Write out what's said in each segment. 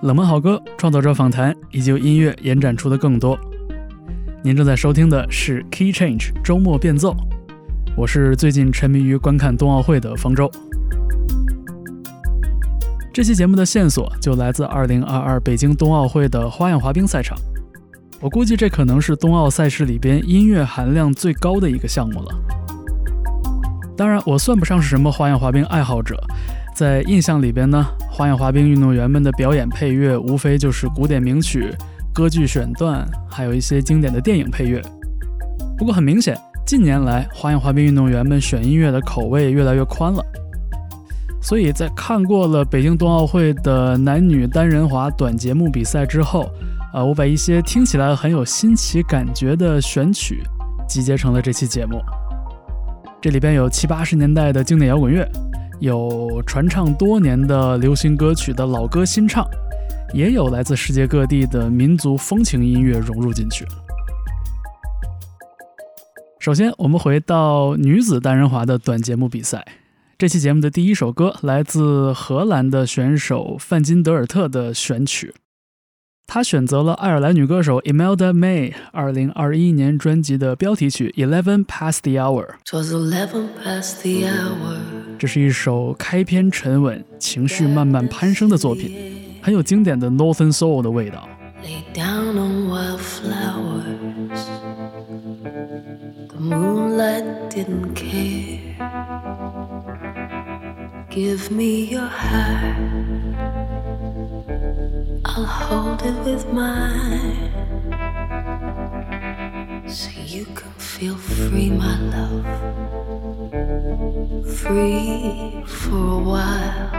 冷门好歌、创作者访谈以及由音乐延展出的更多。您正在收听的是 Key Change 周末变奏，我是最近沉迷于观看冬奥会的方舟。这期节目的线索就来自2022北京冬奥会的花样滑冰赛场。我估计这可能是冬奥赛事里边音乐含量最高的一个项目了。当然，我算不上是什么花样滑冰爱好者，在印象里边呢，花样滑冰运动员们的表演配乐无非就是古典名曲、歌剧选段，还有一些经典的电影配乐。不过很明显，近年来花样滑冰运动员们选音乐的口味越来越宽了。所以在看过了北京冬奥会的男女单人滑短节目比赛之后，呃，我把一些听起来很有新奇感觉的选曲集结成了这期节目。这里边有七八十年代的经典摇滚乐，有传唱多年的流行歌曲的老歌新唱，也有来自世界各地的民族风情音乐融入进去。首先，我们回到女子单人滑的短节目比赛。这期节目的第一首歌来自荷兰的选手范金德尔特的选曲，他选择了爱尔兰女歌手 Imelda May 二零二一年专辑的标题曲《Eleven Past the Hour》。这是一首开篇沉稳、情绪慢慢攀升的作品，很有经典的 Northern Soul 的味道。Give me your hand, I'll hold it with mine. So you can feel free, my love. Free for a while.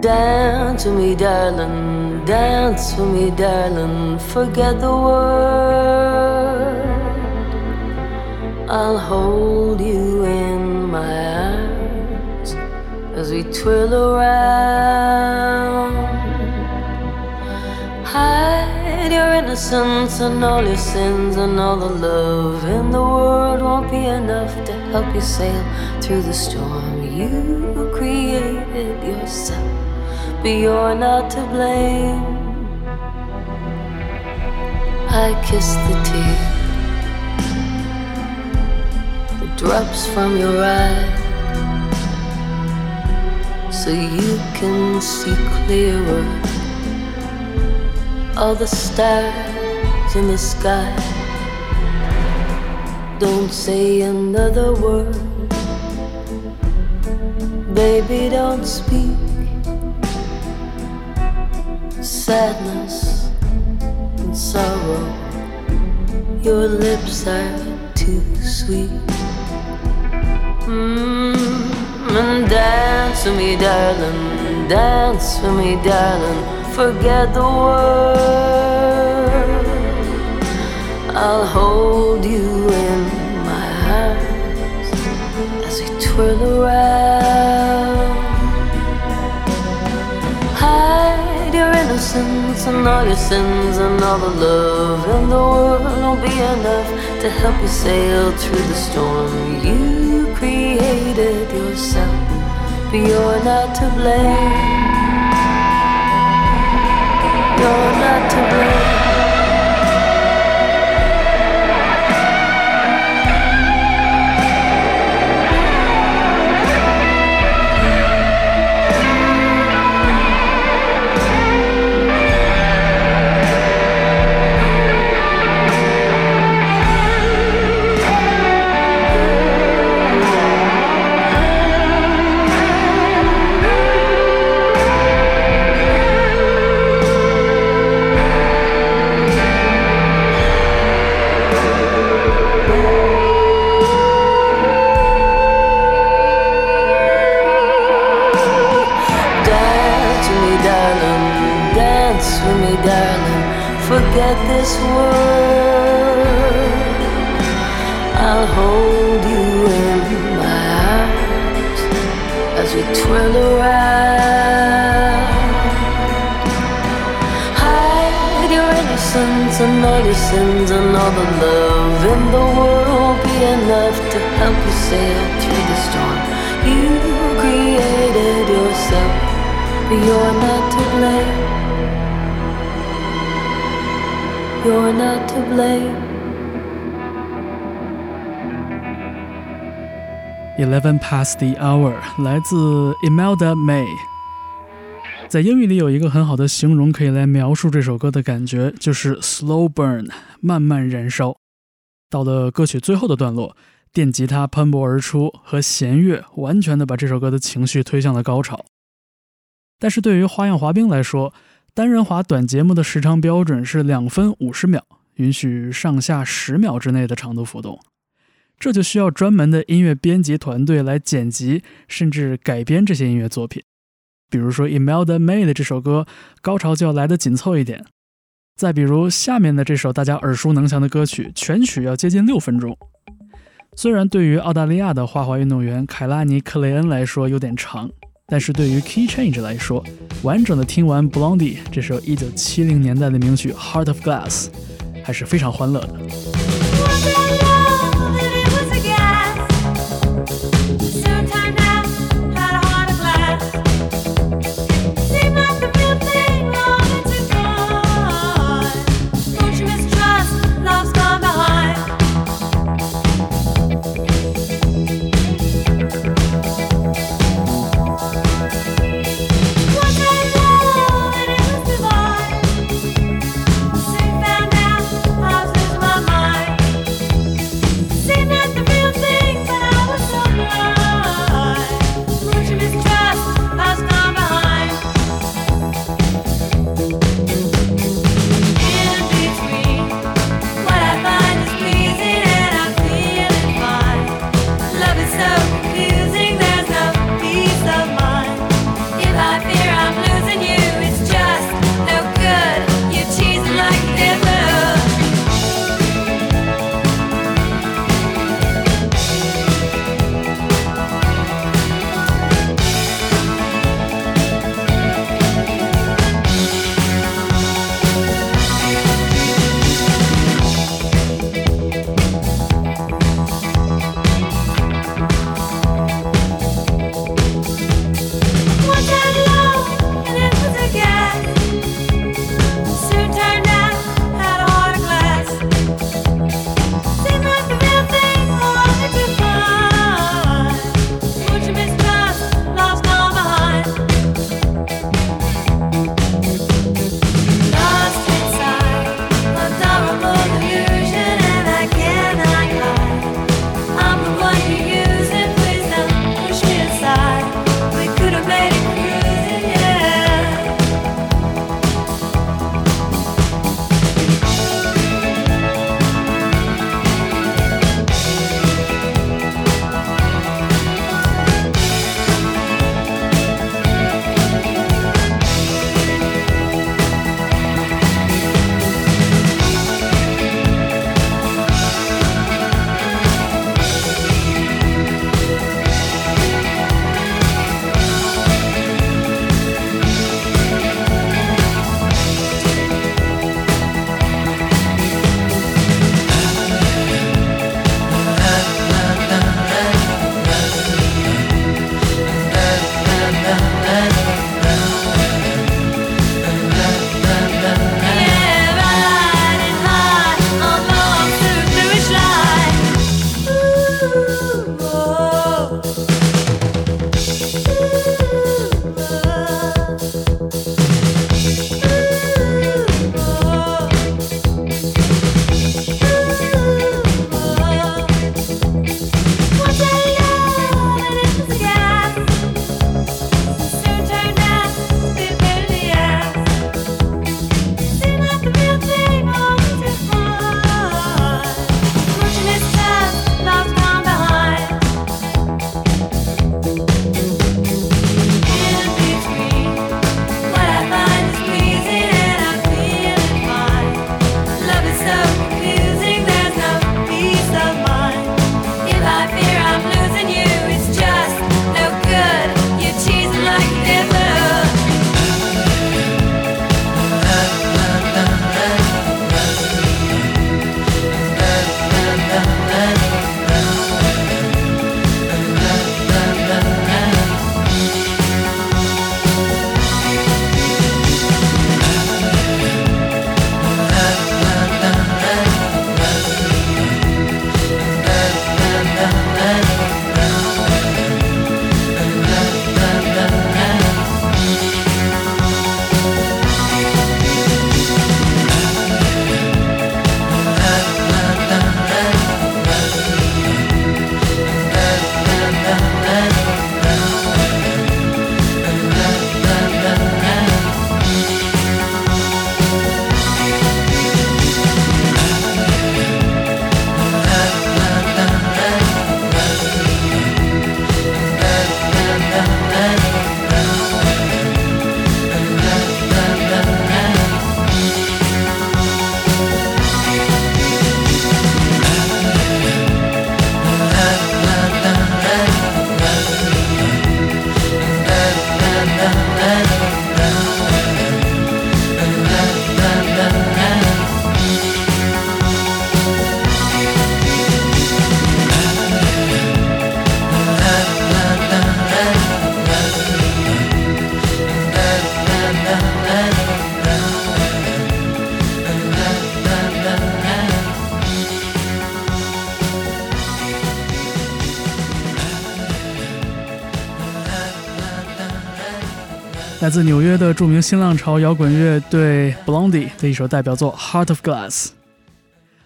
Dance with me, darling. Dance with me, darling. Forget the world. I'll hold you in my as we twirl around. Hide your innocence and all your sins and all the love in the world won't be enough to help you sail through the storm. You created yourself, but you're not to blame. I kiss the tear tears drops from your eye so you can see clearer all the stars in the sky. Don't say another word, baby, don't speak. Sadness and sorrow, your lips are too sweet. Mm, and dance with me, darling. Dance with me, darling. Forget the world. I'll hold you in my arms as we twirl around. Hide your innocence and all your sins and all the love in the world won't be enough to help you sail through the storm. You created yourself, but you're not to blame. You're not to blame. And the love the world won't be enough to help you sail through the storm. You created yourself, you're not to blame. You're not to blame. Eleven past the hour 来自 Imelda May。在英语里有一个很好的形容可以来描述这首歌的感觉，就是 slow burn，慢慢燃烧。到了歌曲最后的段落，电吉他喷薄而出，和弦乐完全的把这首歌的情绪推向了高潮。但是对于花样滑冰来说，单人滑短节目的时长标准是两分五十秒，允许上下十秒之内的长度浮动。这就需要专门的音乐编辑团队来剪辑，甚至改编这些音乐作品。比如说 Imelda May 的这首歌，高潮就要来得紧凑一点。再比如下面的这首大家耳熟能详的歌曲，全曲要接近六分钟。虽然对于澳大利亚的花滑运动员凯拉尼·克雷恩来说有点长，但是对于 Key Change 来说，完整的听完 Blondie 这首1970年代的名曲《Heart of Glass》，还是非常欢乐的。来自纽约的著名新浪潮摇滚乐队 Blondie 的一首代表作《Heart of Glass》。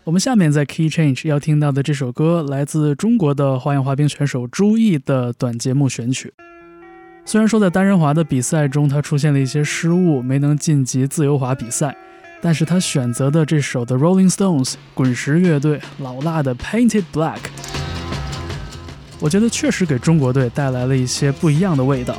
我们下面在 Key Change 要听到的这首歌，来自中国的花样滑冰选手朱毅的短节目选曲。虽然说在单人滑的比赛中，他出现了一些失误，没能晋级自由滑比赛，但是他选择的这首 The Rolling Stones 滚石乐队老辣的 Painted Black，我觉得确实给中国队带来了一些不一样的味道。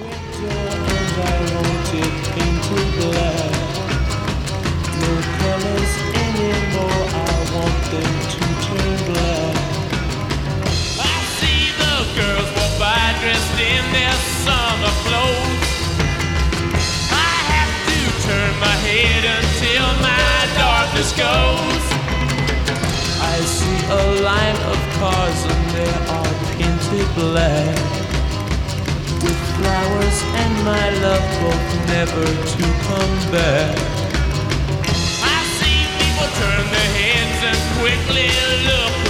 Line of cars and they are painted black. With flowers and my love both never to come back. I see people turn their heads and quickly look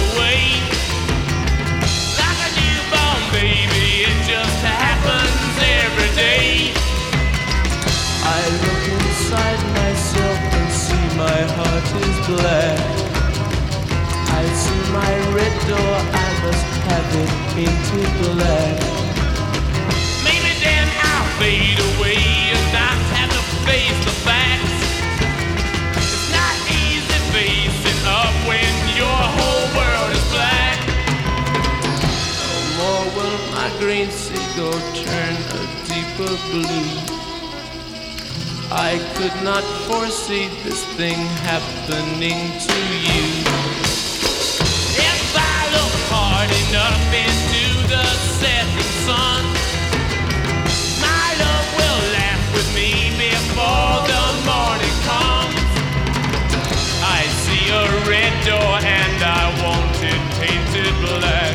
green seagull turn a deeper blue. I could not foresee this thing happening to you. If I look hard enough into the setting sun, my love will laugh with me before the morning comes. I see a red door and I want it painted black.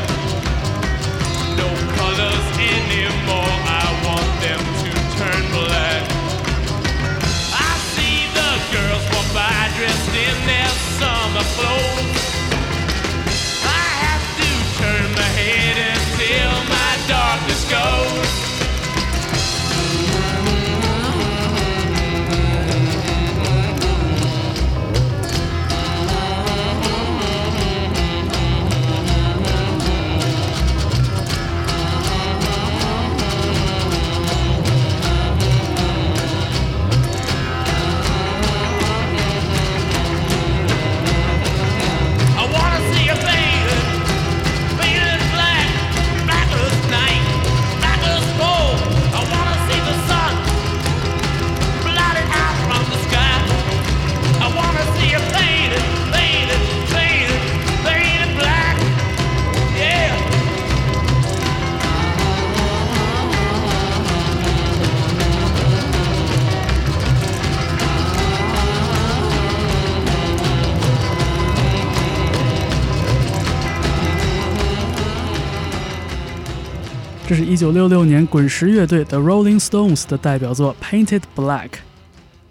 这是一九六六年滚石乐队 The Rolling Stones 的代表作《Painted Black》，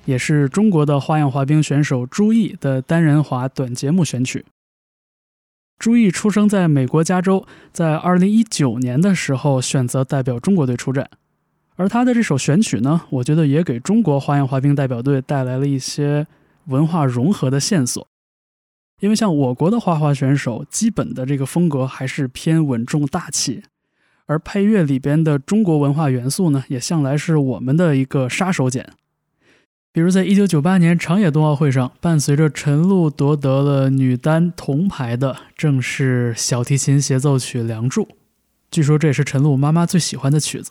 也是中国的花样滑冰选手朱毅的单人滑短节目选曲。朱毅出生在美国加州，在二零一九年的时候选择代表中国队出战，而他的这首选曲呢，我觉得也给中国花样滑冰代表队带来了一些文化融合的线索。因为像我国的花滑选手，基本的这个风格还是偏稳重大气。而配乐里边的中国文化元素呢，也向来是我们的一个杀手锏。比如在一九九八年长野冬奥会上，伴随着陈露夺得了女单铜牌的，正是小提琴协奏曲《梁祝》。据说这也是陈露妈妈最喜欢的曲子。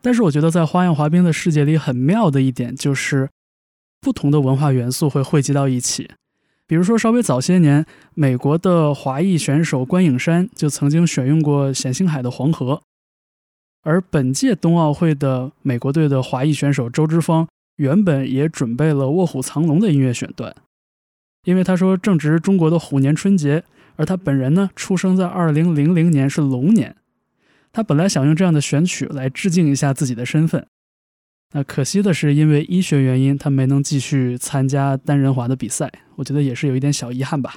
但是我觉得在花样滑冰的世界里，很妙的一点就是，不同的文化元素会汇集到一起。比如说，稍微早些年，美国的华裔选手关颖珊就曾经选用过冼星海的《黄河》，而本届冬奥会的美国队的华裔选手周之峰原本也准备了《卧虎藏龙》的音乐选段，因为他说正值中国的虎年春节，而他本人呢出生在二零零零年是龙年，他本来想用这样的选曲来致敬一下自己的身份。那可惜的是，因为医学原因，他没能继续参加单人滑的比赛。我觉得也是有一点小遗憾吧。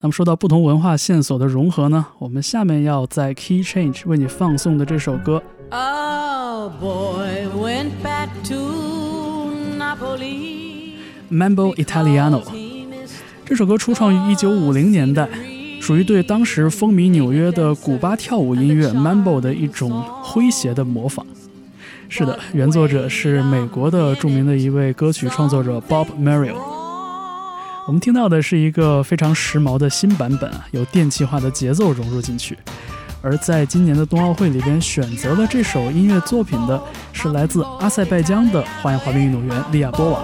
那么说到不同文化线索的融合呢，我们下面要在 Key Change 为你放送的这首歌。Mambo Italiano 这首歌初创于1950年代，属于对当时风靡纽约的古巴跳舞音乐 Mambo 的一种诙谐的模仿。是的，原作者是美国的著名的一位歌曲创作者 Bob Merrill。我们听到的是一个非常时髦的新版本，有电气化的节奏融入进去。而在今年的冬奥会里边，选择了这首音乐作品的是来自阿塞拜疆的花样滑冰运动员利亚波娃。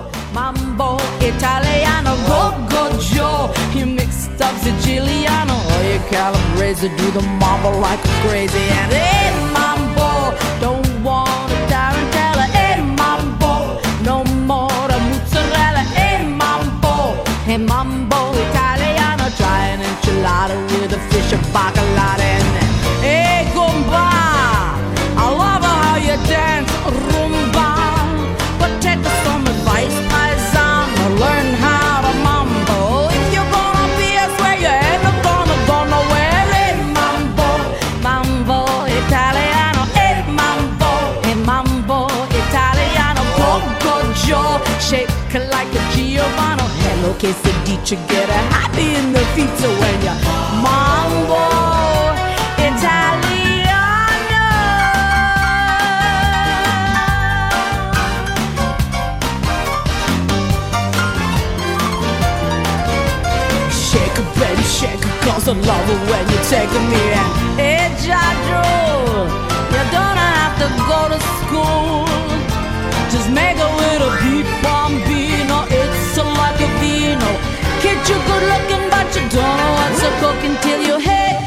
Si dice get a happy in the so when you mambo Italiano. Shake it baby shake it cause I love it when you take me. And it's true know what's a cooking till you hey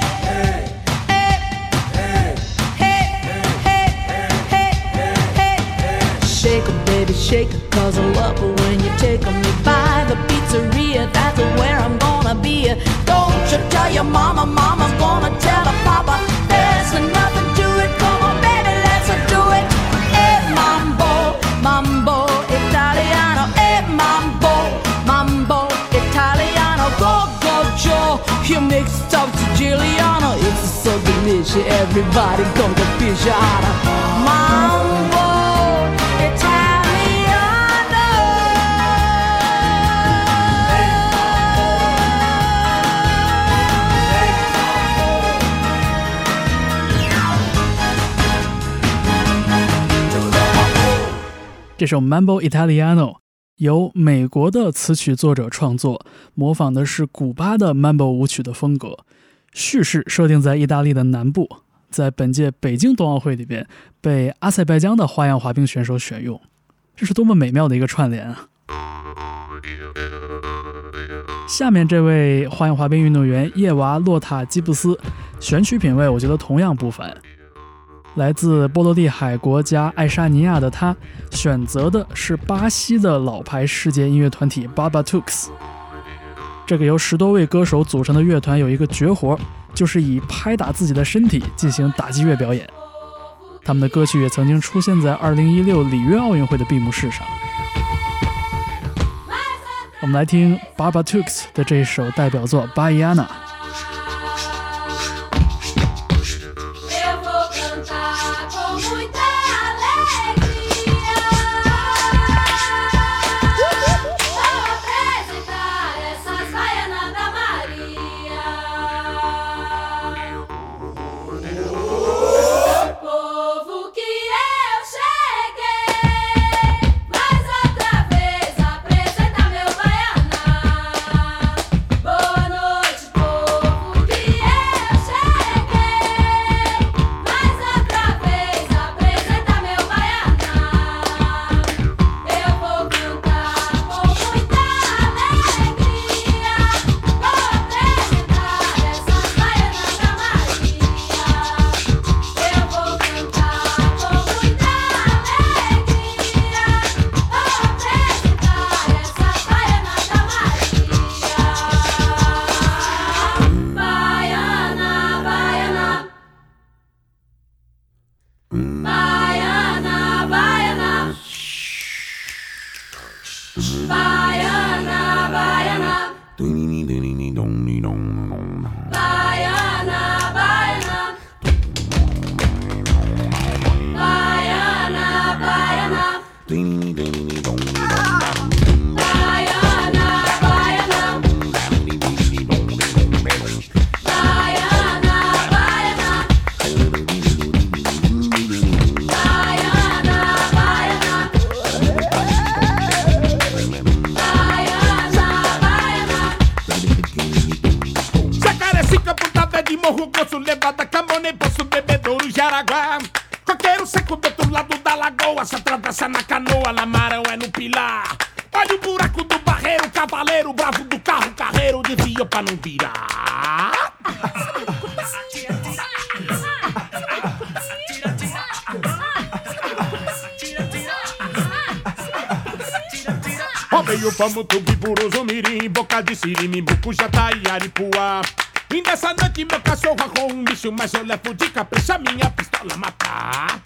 Shake it baby shake it cause I love it when you take me by the pizzeria That's where I'm gonna be. Don't you tell your mama mama's gonna tell her papa There's nothing you make stuff Siciliano It's so delicious everybody come to fish out Mambo Italiano 这首 Mambo Italiano 由美国的词曲作者创作，模仿的是古巴的 Mambo 舞曲的风格，叙事设定在意大利的南部，在本届北京冬奥会里边被阿塞拜疆的花样滑冰选手选用，这是多么美妙的一个串联啊！下面这位花样滑冰运动员叶娃洛塔基布斯，选曲品味我觉得同样不凡。来自波罗的海国家爱沙尼亚的他，选择的是巴西的老牌世界音乐团体 Babatux。这个由十多位歌手组成的乐团有一个绝活，就是以拍打自己的身体进行打击乐表演。他们的歌曲也曾经出现在2016里约奥运会的闭幕式上。我们来听 Babatux 的这一首代表作《巴伊安娜》。Morro, gosto, levada, camone, poço, bebedouro, jaraguá. Coqueiro seco do outro lado da lagoa, se atravessa na canoa, lamarão é no pilar. Olha o buraco do barreiro, cavaleiro, bravo do carro, carreiro, desvia pra não virar. Ó, veio pamo, tubi, buruzo, mirim, boca de siri, bucu, jata e aripuá. Nessa noite meu cachorro arrou um bicho, mas eu levo de capricha minha pistola matar.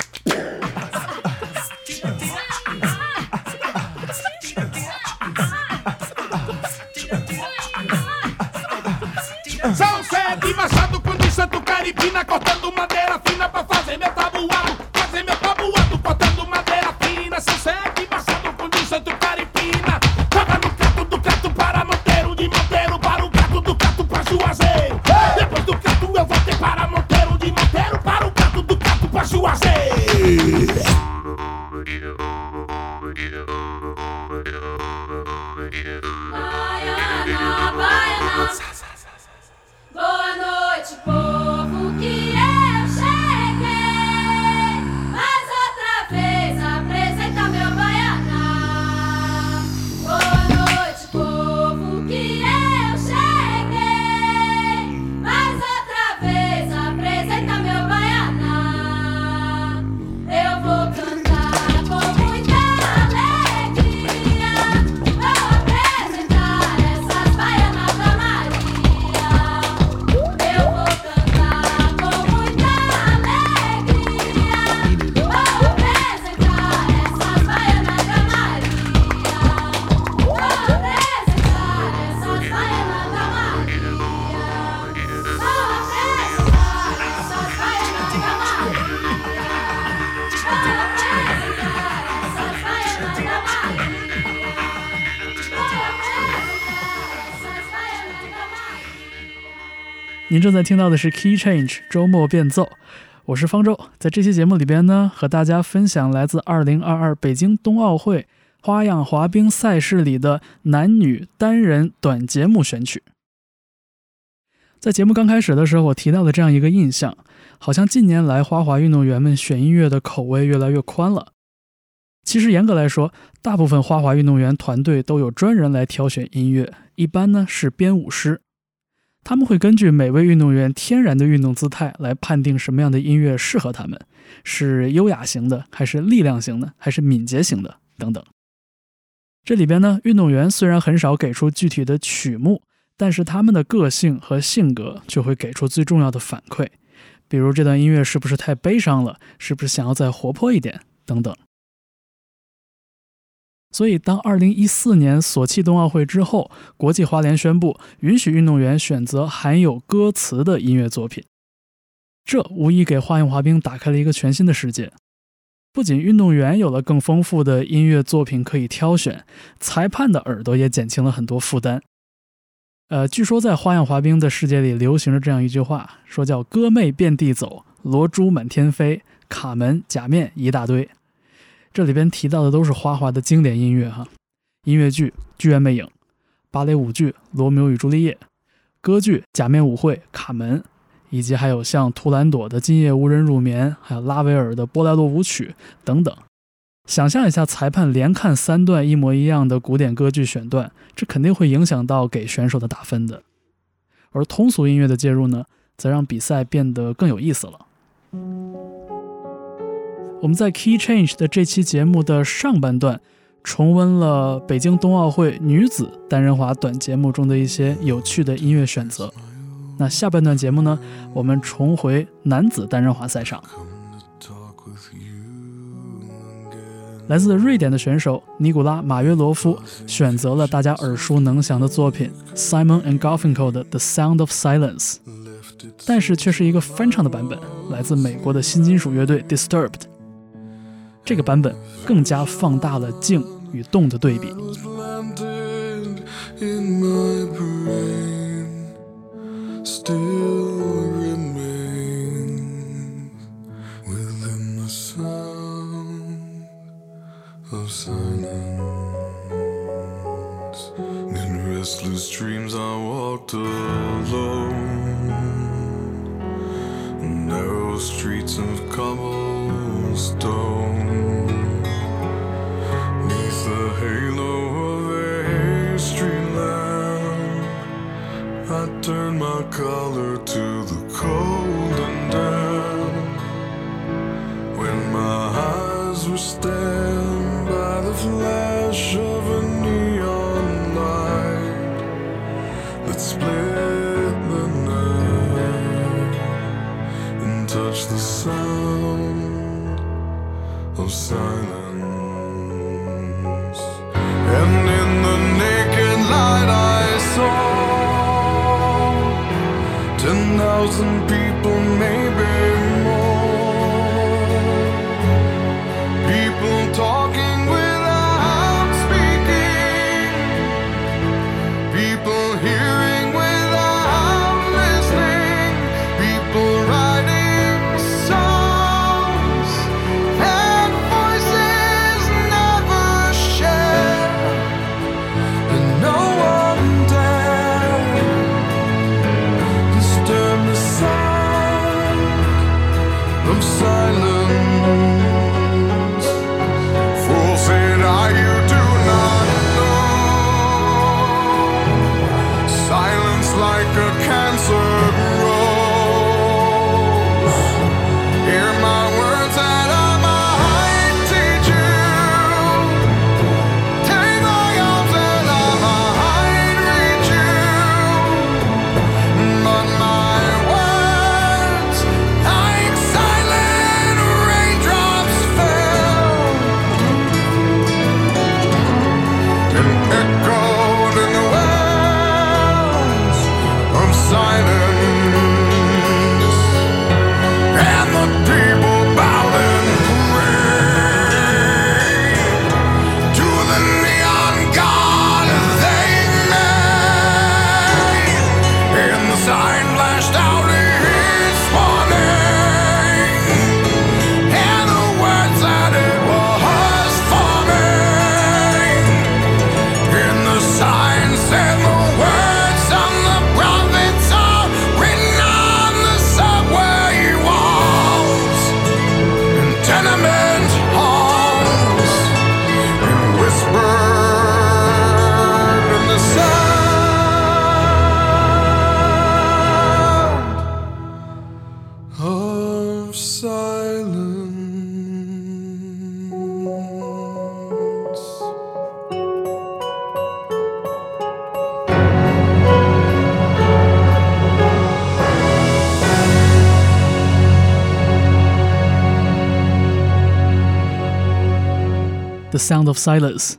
您正在听到的是 Key Change 周末变奏，我是方舟。在这期节目里边呢，和大家分享来自2022北京冬奥会花样滑冰赛事里的男女单人短节目选曲。在节目刚开始的时候，我提到的这样一个印象，好像近年来花滑运动员们选音乐的口味越来越宽了。其实严格来说，大部分花滑运动员团队都有专人来挑选音乐，一般呢是编舞师。他们会根据每位运动员天然的运动姿态来判定什么样的音乐适合他们，是优雅型的，还是力量型的，还是敏捷型的等等。这里边呢，运动员虽然很少给出具体的曲目，但是他们的个性和性格就会给出最重要的反馈，比如这段音乐是不是太悲伤了，是不是想要再活泼一点等等。所以，当2014年索契冬奥会之后，国际滑联宣布允许运动员选择含有歌词的音乐作品，这无疑给花样滑冰打开了一个全新的世界。不仅运动员有了更丰富的音乐作品可以挑选，裁判的耳朵也减轻了很多负担。呃，据说在花样滑冰的世界里流行着这样一句话，说叫“歌妹遍地走，罗珠满天飞，卡门假面一大堆”。这里边提到的都是花滑的经典音乐哈，音乐剧《剧院魅影》，芭蕾舞剧《罗密欧与朱丽叶》，歌剧《假面舞会》《卡门》，以及还有像图兰朵的《今夜无人入眠》，还有拉威尔的《波莱洛舞曲》等等。想象一下，裁判连看三段一模一样的古典歌剧选段，这肯定会影响到给选手的打分的。而通俗音乐的介入呢，则让比赛变得更有意思了。我们在 Key Change 的这期节目的上半段，重温了北京冬奥会女子单人滑短节目中的一些有趣的音乐选择。那下半段节目呢，我们重回男子单人滑赛场。来自瑞典的选手尼古拉·马约罗夫选择了大家耳熟能详的作品 Simon and Garfunkel 的《The Sound of Silence》，但是却是一个翻唱的版本，来自美国的新金属乐队 Disturbed。这个版本更加放大了静与动的对比。Collar to the cold and damp. When my eyes were stabbed by the flash of a neon light that split the night and touched the sound of silence. Thousand people, maybe The Sound of Silence。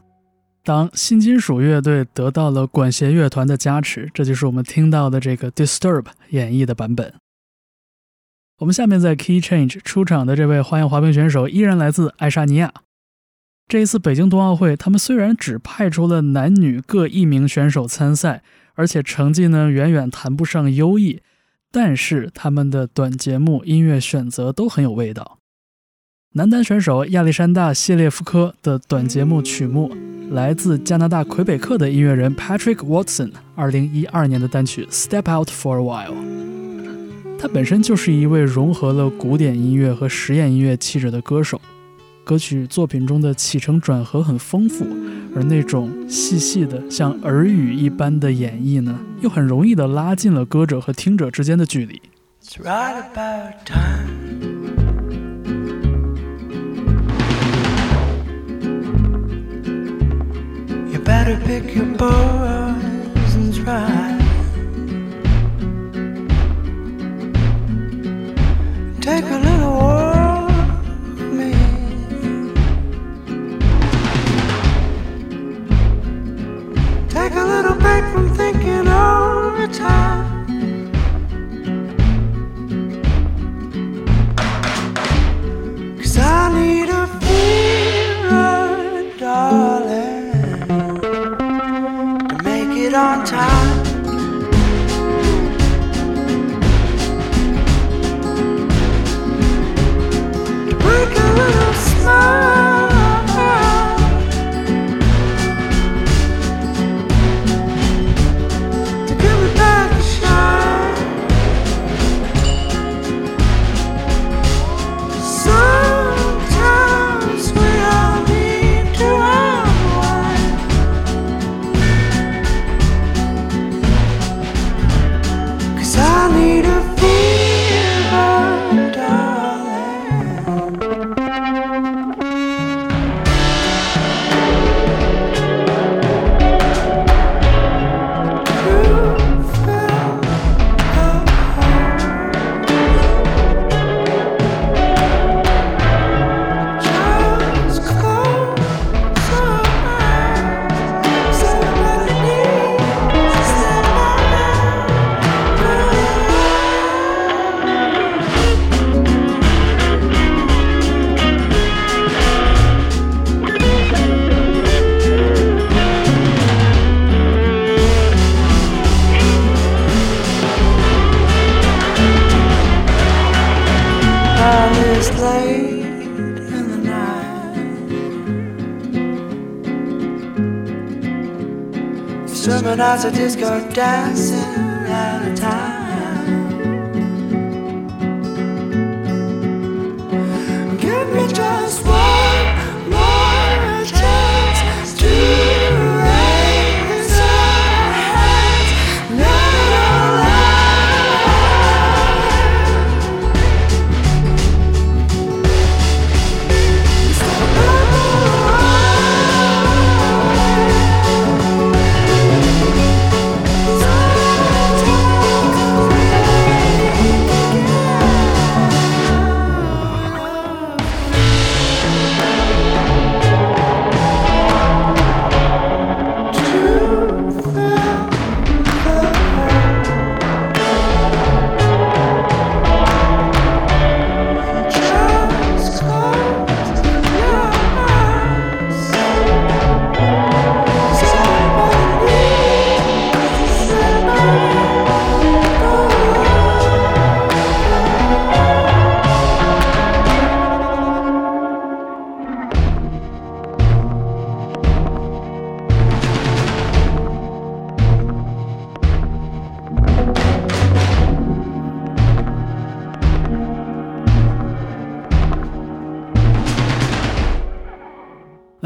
当新金属乐队得到了管弦乐团的加持，这就是我们听到的这个 Disturb 演绎的版本。我们下面在 Key Change 出场的这位花样滑冰选手依然来自爱沙尼亚。这一次北京冬奥会，他们虽然只派出了男女各一名选手参赛，而且成绩呢远远谈不上优异，但是他们的短节目音乐选择都很有味道。男单选手亚历山大·谢列夫科的短节目曲目来自加拿大魁北克的音乐人 Patrick Watson 2012年的单曲《Step Out for a While》。他本身就是一位融合了古典音乐和实验音乐气质的歌手，歌曲作品中的起承转合很丰富，而那种细细的像耳语一般的演绎呢，又很容易的拉近了歌者和听者之间的距离。It's right about time. Better pick your poisons right. Take a little walk me. Take a little break from thinking all as just disco dancing.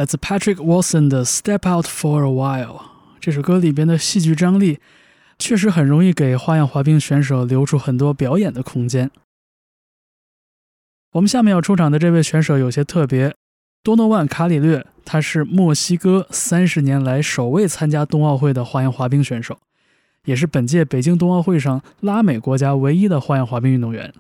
来自 Patrick Wilson 的《Step Out for a While》这首歌里边的戏剧张力，确实很容易给花样滑冰选手留出很多表演的空间。我们下面要出场的这位选手有些特别，多诺万·卡里略，他是墨西哥三十年来首位参加冬奥会的花样滑冰选手，也是本届北京冬奥会上拉美国家唯一的花样滑冰运动员。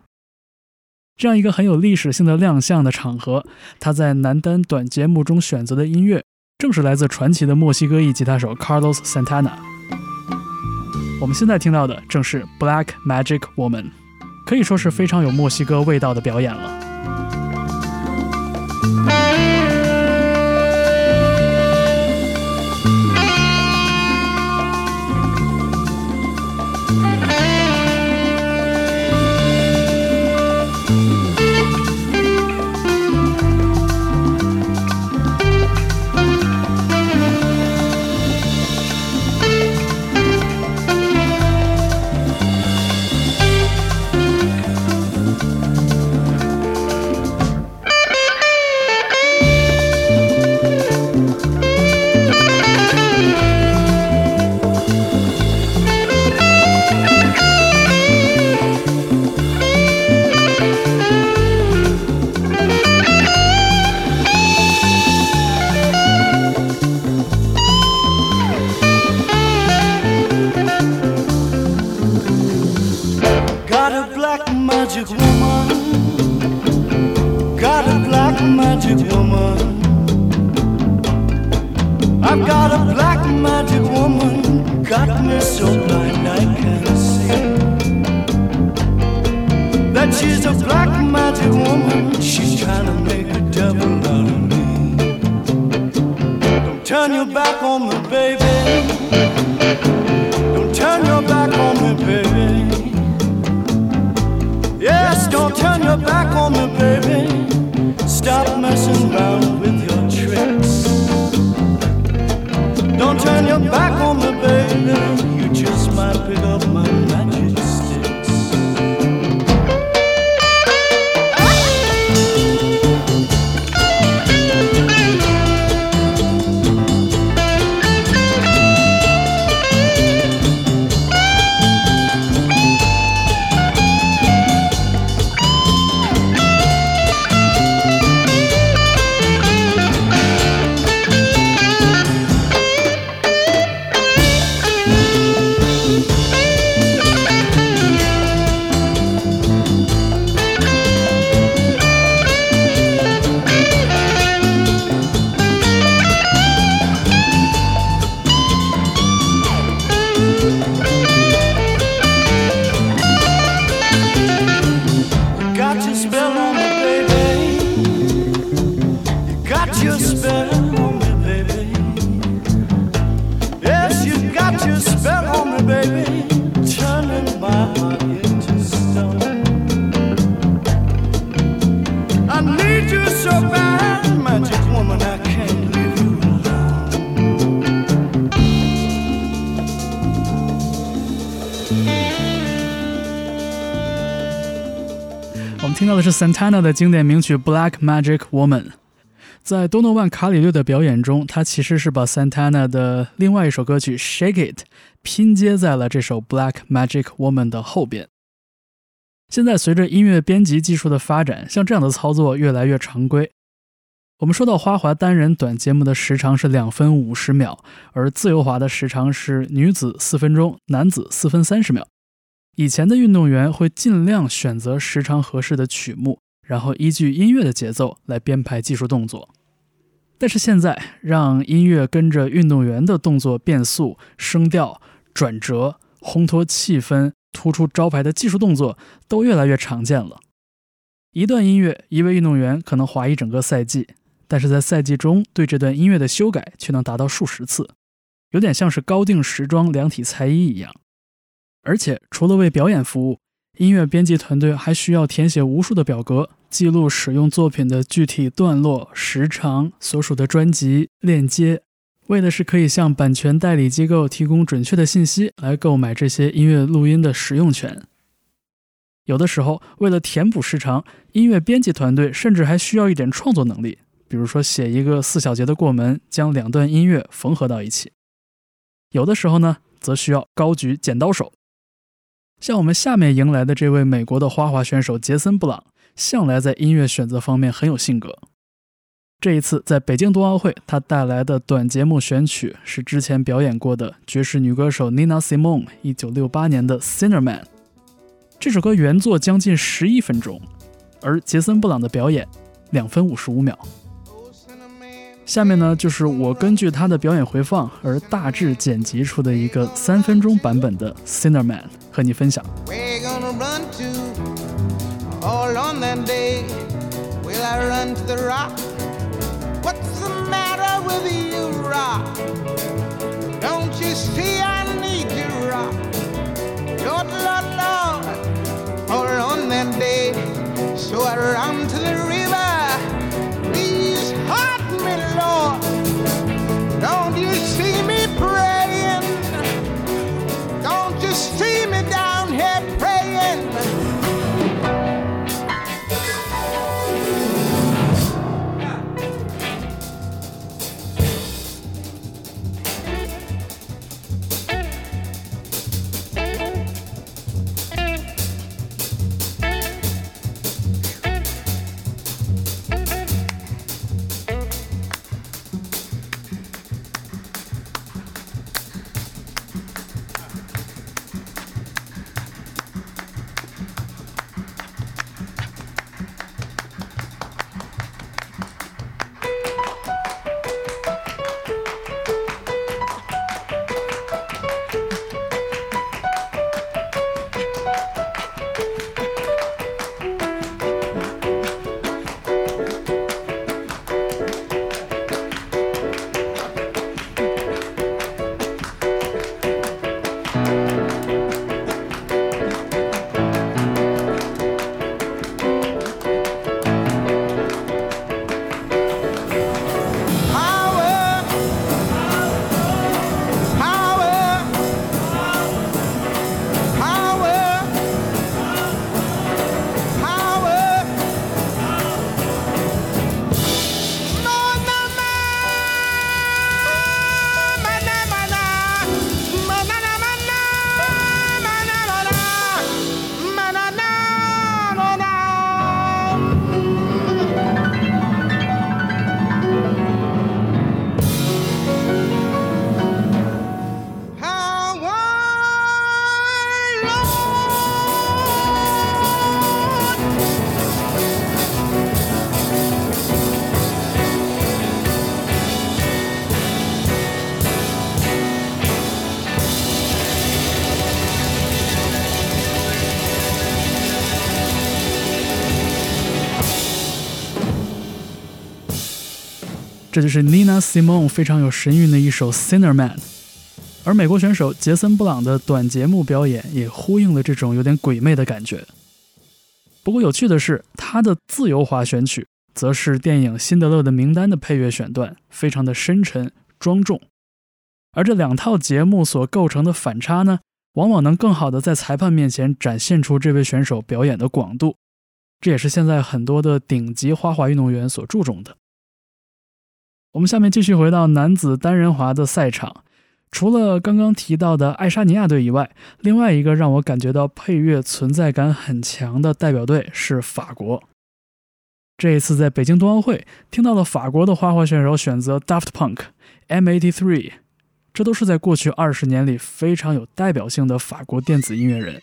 这样一个很有历史性的亮相的场合，他在男单短节目中选择的音乐，正是来自传奇的墨西哥裔吉他手 Carlos Santana。我们现在听到的正是《Black Magic Woman》，可以说是非常有墨西哥味道的表演了。Magic woman. I've got a black magic woman. Got me so blind I can't see. That she's a black magic woman. She's trying to make a devil out of me. Don't turn your back on me, baby. Don't turn your back on me, baby. Yes, don't turn your back on me, baby. Stop messing around with your tricks. Don't turn your back on me, baby. You just might pick up my 我们听到的是 Santana 的经典名曲《Black Magic Woman》。在多诺万·卡里略的表演中，他其实是把 Santana 的另外一首歌曲《Shake It》拼接在了这首《Black Magic Woman》的后边。现在随着音乐编辑技术的发展，像这样的操作越来越常规。我们说到花滑单人短节目的时长是两分五十秒，而自由滑的时长是女子四分钟，男子四分三十秒。以前的运动员会尽量选择时长合适的曲目，然后依据音乐的节奏来编排技术动作。但是现在，让音乐跟着运动员的动作变速、声调、转折、烘托气氛、突出招牌的技术动作都越来越常见了。一段音乐，一位运动员可能滑一整个赛季，但是在赛季中对这段音乐的修改却能达到数十次，有点像是高定时装量体裁衣一样。而且，除了为表演服务，音乐编辑团队还需要填写无数的表格，记录使用作品的具体段落、时长、所属的专辑链接，为的是可以向版权代理机构提供准确的信息，来购买这些音乐录音的使用权。有的时候，为了填补时长，音乐编辑团队甚至还需要一点创作能力，比如说写一个四小节的过门，将两段音乐缝合到一起。有的时候呢，则需要高举剪刀手。像我们下面迎来的这位美国的花滑选手杰森·布朗，向来在音乐选择方面很有性格。这一次在北京冬奥会，他带来的短节目选曲是之前表演过的爵士女歌手 Nina Simone 1968年的《Sinner Man》。这首歌原作将近十一分钟，而杰森·布朗的表演两分五十五秒。下面呢，就是我根据他的表演回放而大致剪辑出的一个三分钟版本的《Sinner Man》，和你分享。Lord, Lord. Lord, hold on that day. So I run to 这就是 Nina Simone 非常有神韵的一首《Sinner Man》，而美国选手杰森·布朗的短节目表演也呼应了这种有点鬼魅的感觉。不过有趣的是，他的自由滑选曲则是电影《辛德勒的名单》的配乐选段，非常的深沉庄重。而这两套节目所构成的反差呢，往往能更好的在裁判面前展现出这位选手表演的广度。这也是现在很多的顶级花滑运动员所注重的。我们下面继续回到男子单人滑的赛场，除了刚刚提到的爱沙尼亚队以外，另外一个让我感觉到配乐存在感很强的代表队是法国。这一次在北京冬奥会听到了法国的花滑选手选择 Daft Punk、M83，这都是在过去二十年里非常有代表性的法国电子音乐人。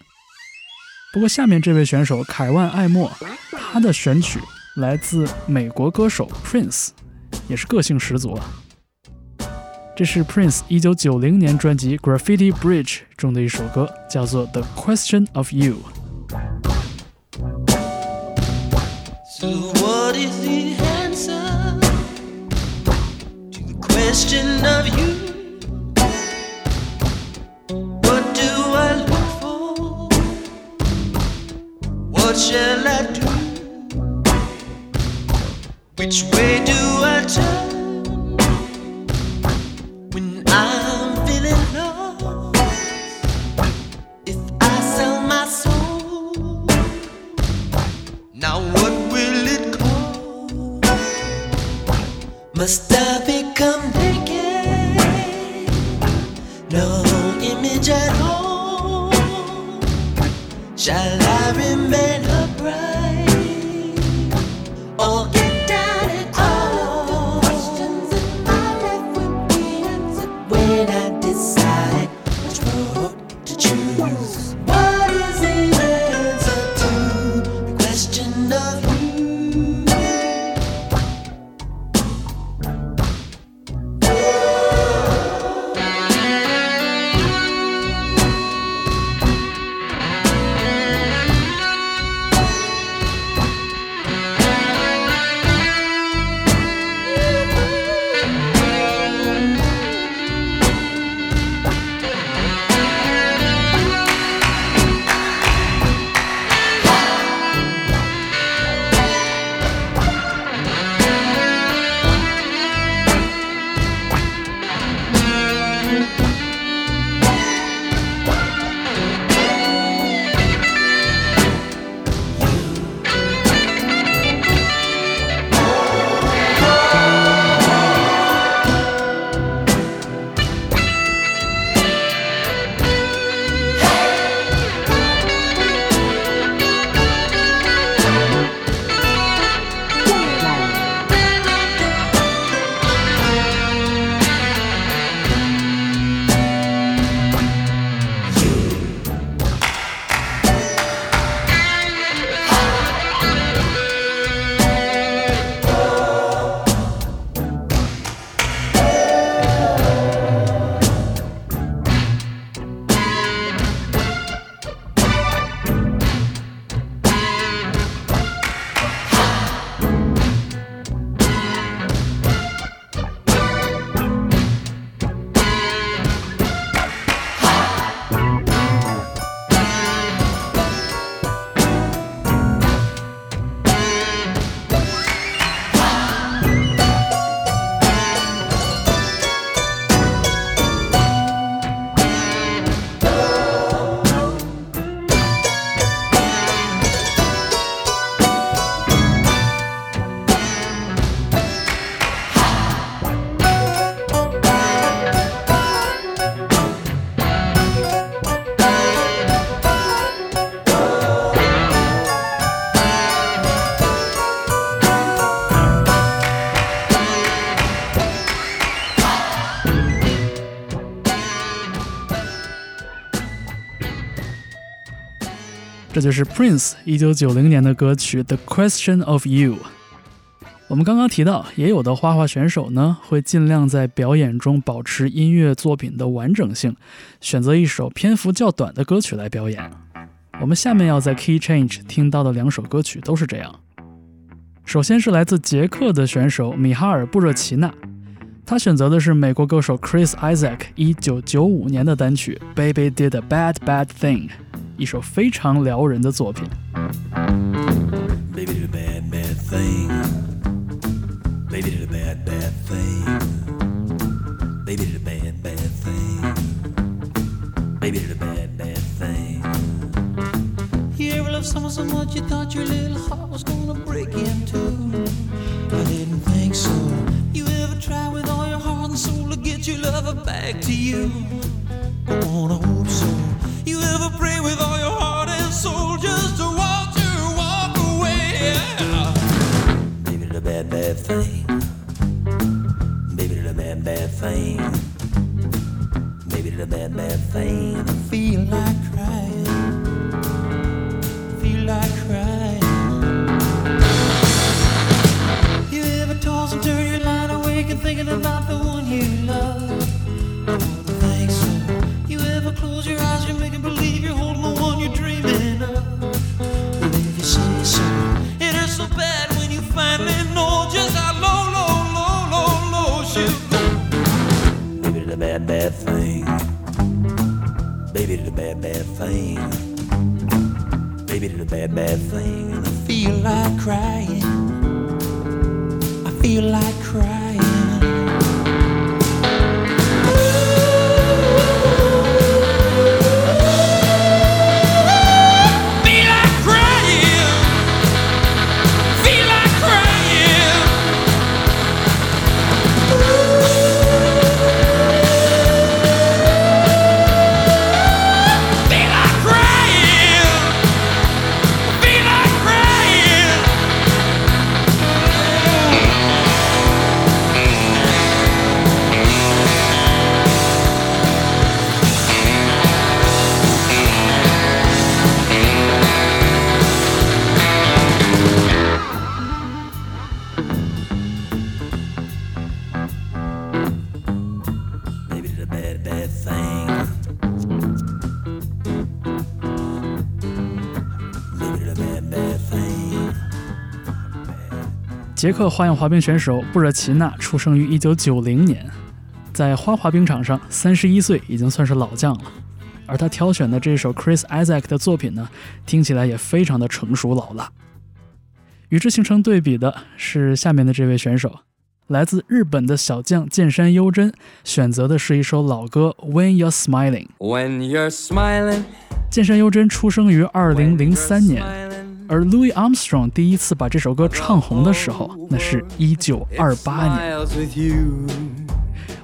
不过，下面这位选手凯万·艾默，他的选曲来自美国歌手 Prince，也是个性十足啊。这是 Prince 一九九零年专辑《Graffiti Bridge》中的一首歌，叫做《The Question of You》。 So, what is the answer to the question of you? What do I look for? What shall I do? Which way do I turn 这就是 Prince 一九九零年的歌曲《The Question of You》。我们刚刚提到，也有的花滑选手呢，会尽量在表演中保持音乐作品的完整性，选择一首篇幅较短的歌曲来表演。我们下面要在 Key Change 听到的两首歌曲都是这样。首先是来自捷克的选手米哈尔·布热奇纳，他选择的是美国歌手 Chris Isaac 一九九五年的单曲《Baby Did a Bad Bad Thing》，一首非常撩人的作品。 Baby did a bad, bad thing. Baby did a bad, bad thing. Baby did a bad, bad thing. Baby did a bad, bad thing. Hear a love song someone so much you thought your little heart was gonna break in two. Get your lover back to you? I wanna hope so. You ever pray with all your heart and soul just to watch her walk away? Yeah. Baby, the bad, bad thing. Baby, the bad, bad thing. Baby, the bad, bad thing. I feel like crying. Feel like crying. You ever toss and turn your line awake and thinking about the bad, bad thing. Baby, did a bad, bad thing. And I feel like crying. I feel like crying. 捷克花样滑冰选手布热奇纳出生于1990年，在花滑冰场上，三十一岁已经算是老将了。而他挑选的这首 Chris Isaac 的作品呢，听起来也非常的成熟老辣。与之形成对比的是下面的这位选手，来自日本的小将剑山优真，选择的是一首老歌《When You're Smiling》。When you're smiling, 剑山优真出生于2003年而 Louis Armstrong 第一次把这首歌唱红的时候，那是一九二八年。 smiles with you.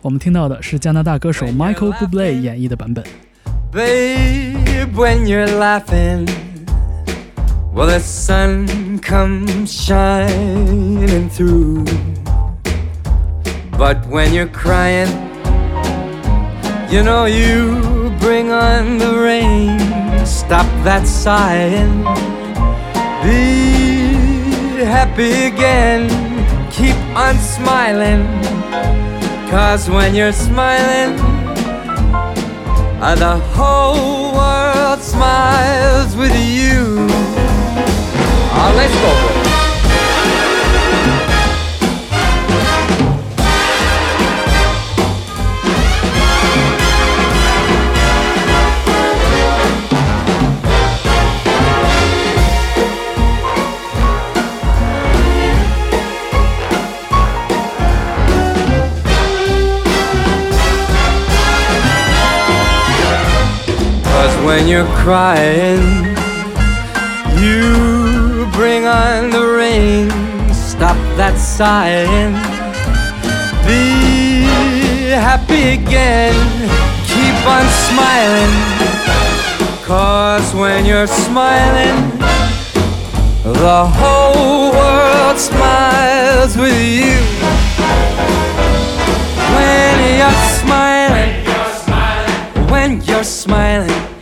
我们听到的是加拿大歌手 Michael Bublé 演绎的版本。 Babe, when you're laughing, well, the sun comes shining through. But when you're crying, you know you bring on the rain. Stop that sighing. Be happy again. Keep on smiling. Cause when you're smiling, the whole world smiles with you. Oh, let's go. When you're crying, you bring on the rain. Stop that sighing. Be happy again. Keep on smiling. Cause when you're smiling, the whole world smiles with you. When you're smiling, when you're smiling, Oh,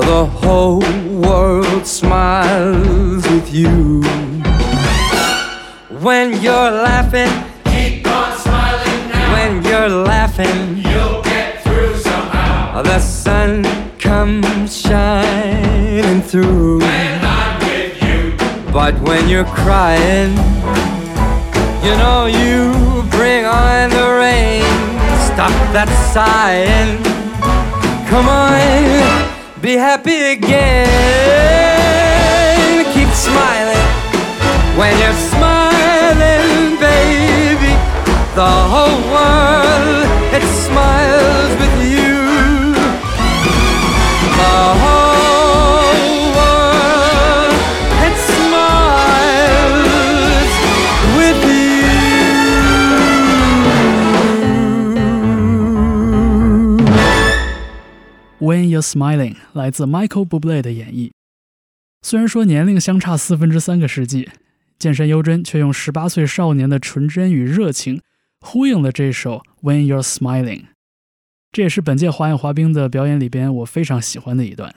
the whole world smiles with you. When you're laughing, keep on smiling now. When you're laughing, you'll get through somehow. The sun comes shining through. When I'm with you. But when you're crying, you know you bring on the rain. Stop that sighing. Come on, be happy again. Keep smiling when you're smiling, baby. The whole world it smiles When You're Smiling》来自 Michael Bublé 的演绎。虽然说年龄相差四分之三个世纪，剑山优真却用十八岁少年的纯真与热情呼应了这首 When You're Smiling。这也是本届花样滑冰的表演里边我非常喜欢的一段。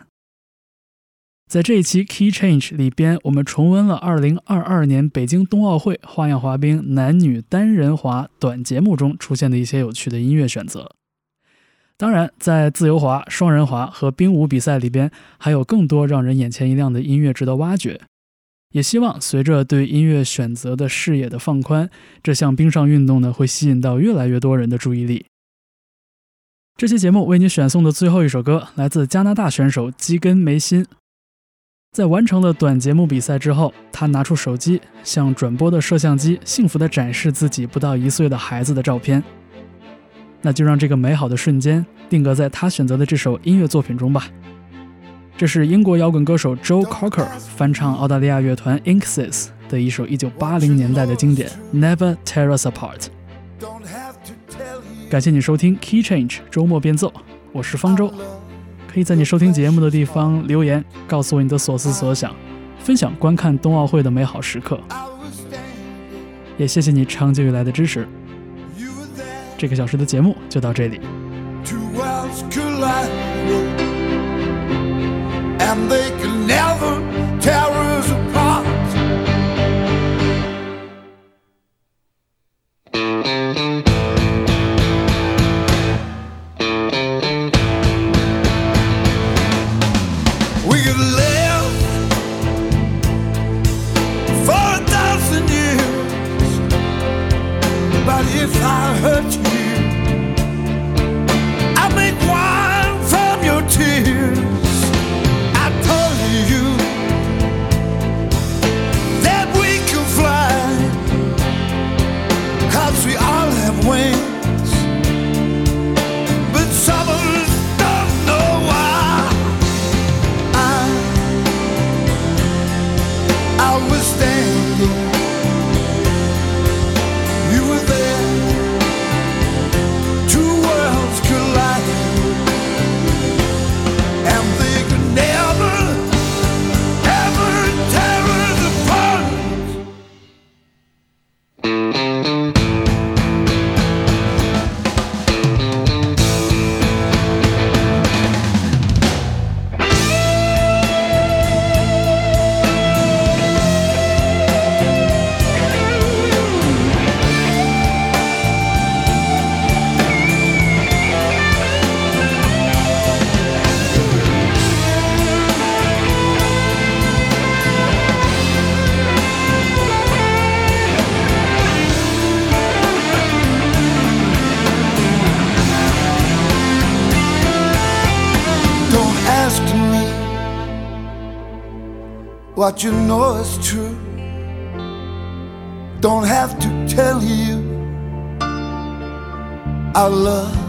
在这一期 Key Change 里边，我们重温了2022年北京冬奥会花样滑冰男女单人滑短节目中出现的一些有趣的音乐选择。当然，在自由滑、双人滑和冰舞比赛里边，还有更多让人眼前一亮的音乐值得挖掘。也希望随着对音乐选择的视野的放宽，这项冰上运动呢会吸引到越来越多人的注意力。这期节目为你选送的最后一首歌，来自加拿大选手基根梅辛。在完成了短节目比赛之后，他拿出手机，向转播的摄像机幸福地展示自己不到一岁的孩子的照片。那就让这个美好的瞬间定格在他选择的这首音乐作品中吧。这是英国摇滚歌手 Joe Cocker 翻唱澳大利亚乐团 Inxis 的一首1980年代的经典《Never Tear Us Apart》。感谢你收听 Key Change 周末变奏，我是方舟。可以在你收听节目的地方留言，告诉我你的所思所想，分享观看冬奥会的美好时刻。也谢谢你长久以来的支持。这个小时的节目就到这里。What you know is true. Don't have to tell you I love.